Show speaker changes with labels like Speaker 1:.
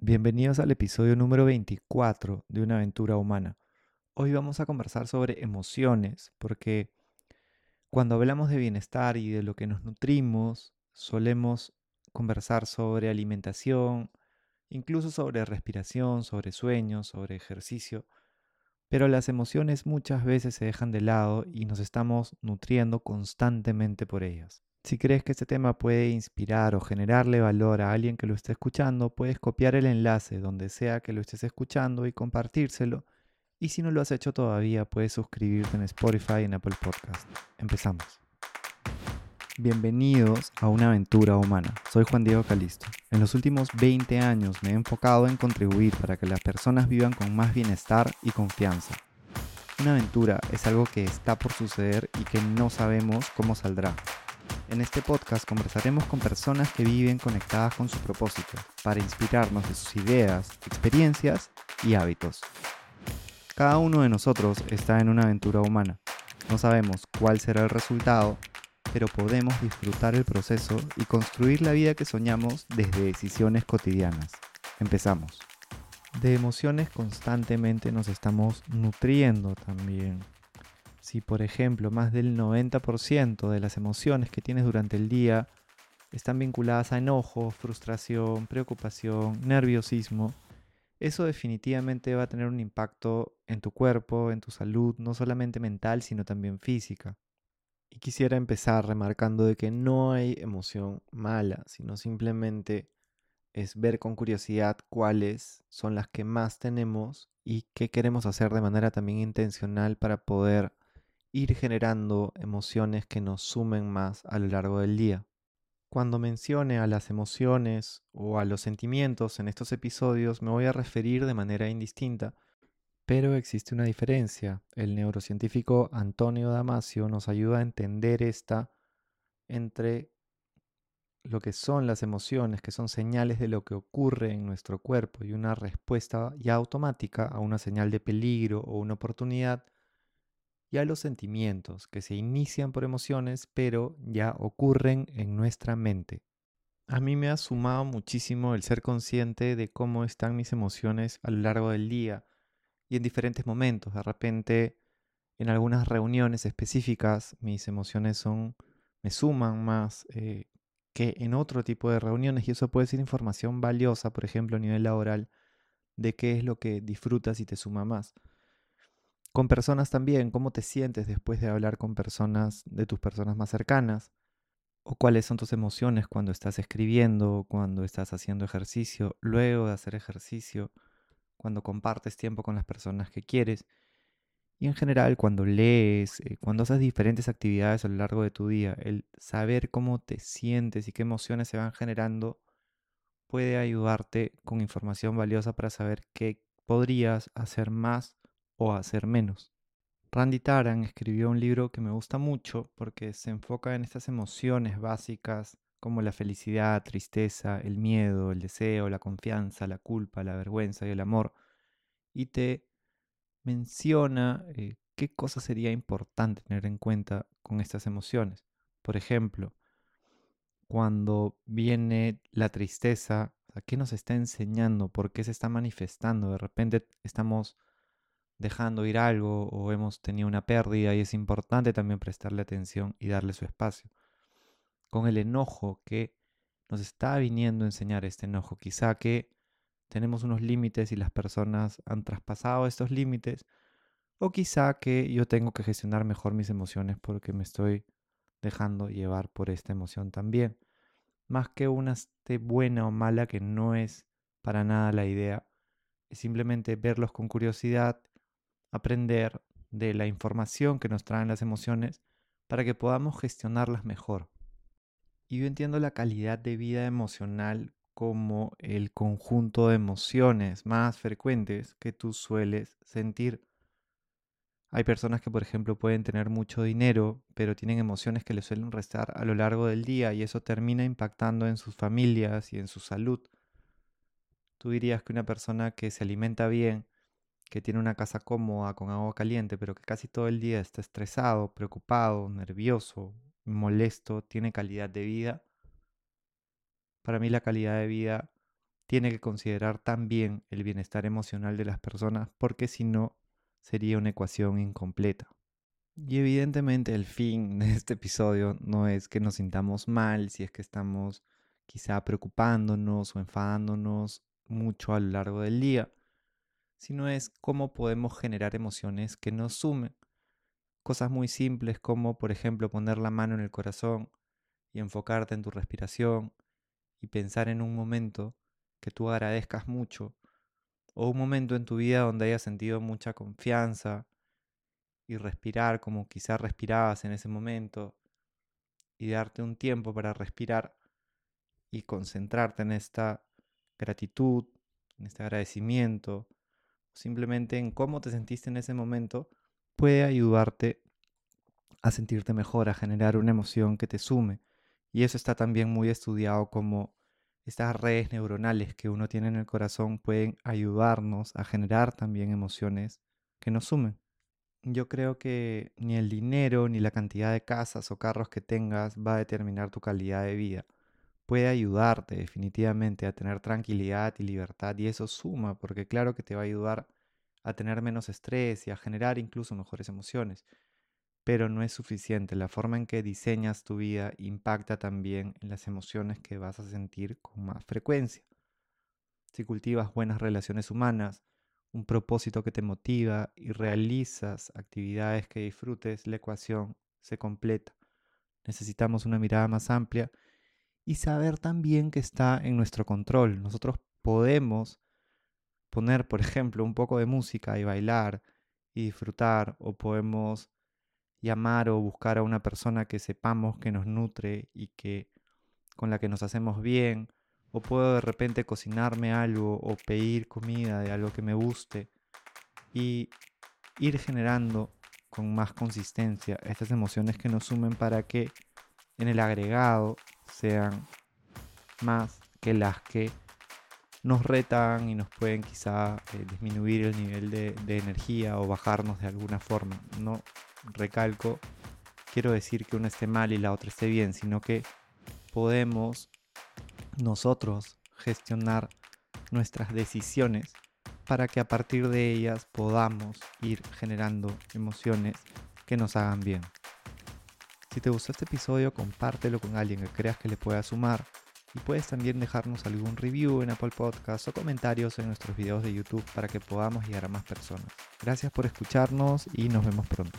Speaker 1: Bienvenidos al episodio número 24 de Una aventura humana. Hoy vamos a conversar sobre emociones, porque cuando hablamos de bienestar y de lo que nos nutrimos, solemos conversar sobre alimentación, incluso sobre respiración, sobre sueños, sobre ejercicio, pero las emociones muchas veces se dejan de lado y nos estamos nutriendo constantemente por ellas. Si crees que este tema puede inspirar o generarle valor a alguien que lo esté escuchando, puedes copiar el enlace donde sea que lo estés escuchando y compartírselo. Y si no lo has hecho todavía, puedes suscribirte en Spotify y en Apple Podcast. Empezamos. Bienvenidos a una aventura humana. Soy Juan Diego Calisto. En los últimos 20 años me he enfocado en contribuir para que las personas vivan con más bienestar y confianza. Una aventura es algo que está por suceder y que no sabemos cómo saldrá. En este podcast conversaremos con personas que viven conectadas con su propósito para inspirarnos de sus ideas, experiencias y hábitos. Cada uno de nosotros está en una aventura humana. No sabemos cuál será el resultado, pero podemos disfrutar el proceso y construir la vida que soñamos desde decisiones cotidianas. Empezamos. De emociones constantemente nos estamos nutriendo también. Si, por ejemplo, más del 90% de las emociones que tienes durante el día están vinculadas a enojo, frustración, preocupación, nerviosismo, eso definitivamente va a tener un impacto en tu cuerpo, en tu salud, no solamente mental, sino también física. Y quisiera empezar remarcando de que no hay emoción mala, sino simplemente es ver con curiosidad cuáles son las que más tenemos y qué queremos hacer de manera también intencional para poder ir generando emociones que nos sumen más a lo largo del día. Cuando mencione a las emociones o a los sentimientos en estos episodios me voy a referir de manera indistinta, pero existe una diferencia. El neurocientífico Antonio Damasio nos ayuda a entender esta entre lo que son las emociones, que son señales de lo que ocurre en nuestro cuerpo y una respuesta ya automática a una señal de peligro o una oportunidad, y los sentimientos que se inician por emociones pero ya ocurren en nuestra mente. A mí me ha sumado muchísimo el ser consciente de cómo están mis emociones a lo largo del día y en diferentes momentos. De repente, en algunas reuniones específicas, mis emociones son me suman más eh, que en otro tipo de reuniones y eso puede ser información valiosa, por ejemplo, a nivel laboral, de qué es lo que disfrutas y te suma más. Con personas también, cómo te sientes después de hablar con personas de tus personas más cercanas, o cuáles son tus emociones cuando estás escribiendo, cuando estás haciendo ejercicio, luego de hacer ejercicio, cuando compartes tiempo con las personas que quieres, y en general cuando lees, eh, cuando haces diferentes actividades a lo largo de tu día, el saber cómo te sientes y qué emociones se van generando puede ayudarte con información valiosa para saber qué podrías hacer más o hacer menos. Randy Taran escribió un libro que me gusta mucho porque se enfoca en estas emociones básicas como la felicidad, tristeza, el miedo, el deseo, la confianza, la culpa, la vergüenza y el amor, y te menciona eh, qué cosas sería importante tener en cuenta con estas emociones. Por ejemplo, cuando viene la tristeza, ¿qué nos está enseñando? ¿Por qué se está manifestando? De repente estamos dejando ir algo o hemos tenido una pérdida y es importante también prestarle atención y darle su espacio. Con el enojo que nos está viniendo a enseñar este enojo, quizá que tenemos unos límites y las personas han traspasado estos límites, o quizá que yo tengo que gestionar mejor mis emociones porque me estoy dejando llevar por esta emoción también. Más que una esté buena o mala, que no es para nada la idea, es simplemente verlos con curiosidad aprender de la información que nos traen las emociones para que podamos gestionarlas mejor. Y yo entiendo la calidad de vida emocional como el conjunto de emociones más frecuentes que tú sueles sentir. Hay personas que, por ejemplo, pueden tener mucho dinero, pero tienen emociones que les suelen restar a lo largo del día y eso termina impactando en sus familias y en su salud. Tú dirías que una persona que se alimenta bien que tiene una casa cómoda con agua caliente, pero que casi todo el día está estresado, preocupado, nervioso, molesto, tiene calidad de vida. Para mí la calidad de vida tiene que considerar también el bienestar emocional de las personas porque si no sería una ecuación incompleta. Y evidentemente el fin de este episodio no es que nos sintamos mal si es que estamos quizá preocupándonos o enfadándonos mucho a lo largo del día, sino es cómo podemos generar emociones que nos sumen. Cosas muy simples como, por ejemplo, poner la mano en el corazón y enfocarte en tu respiración y pensar en un momento que tú agradezcas mucho o un momento en tu vida donde hayas sentido mucha confianza y respirar como quizás respirabas en ese momento y darte un tiempo para respirar y concentrarte en esta gratitud, en este agradecimiento, simplemente en cómo te sentiste en ese momento, puede ayudarte a sentirte mejor, a generar una emoción que te sume. Y eso está también muy estudiado como estas redes neuronales que uno tiene en el corazón pueden ayudarnos a generar también emociones que nos sumen yo creo que ni el dinero ni la cantidad de casas o carros que tengas va a determinar tu calidad de vida. Puede ayudarte definitivamente a tener tranquilidad y libertad y eso suma porque claro que te va a ayudar a tener menos estrés y a generar incluso mejores emociones. Pero no es suficiente. La forma en que diseñas tu vida impacta también en las emociones que vas a sentir con más frecuencia. Si cultivas buenas relaciones humanas, un propósito que te motiva y realizas actividades que disfrutes, la ecuación se completa. Necesitamos una mirada más amplia y saber también que está en nuestro control. Nosotros podemos poner, por ejemplo, un poco de música y bailar y disfrutar, o podemos llamar o buscar a una persona que sepamos que nos nutre y que con la que nos hacemos bien, o puedo de repente cocinarme algo o pedir comida de algo que me guste y ir generando con más consistencia estas emociones que nos sumen para que en el agregado sean más que las que nos retan y nos pueden quizá eh, disminuir el nivel de, de energía o bajarnos de alguna forma. No recalco, quiero decir que una esté mal y la otra esté bien, sino que podemos nosotros gestionar nuestras decisiones para que a partir de ellas podamos ir generando emociones que nos hagan bien. Si te gustó este episodio, compártelo con alguien que creas que le pueda sumar y puedes también dejarnos algún review en Apple Podcasts o comentarios en nuestros videos de YouTube para que podamos llegar a más personas. Gracias por escucharnos y nos vemos pronto.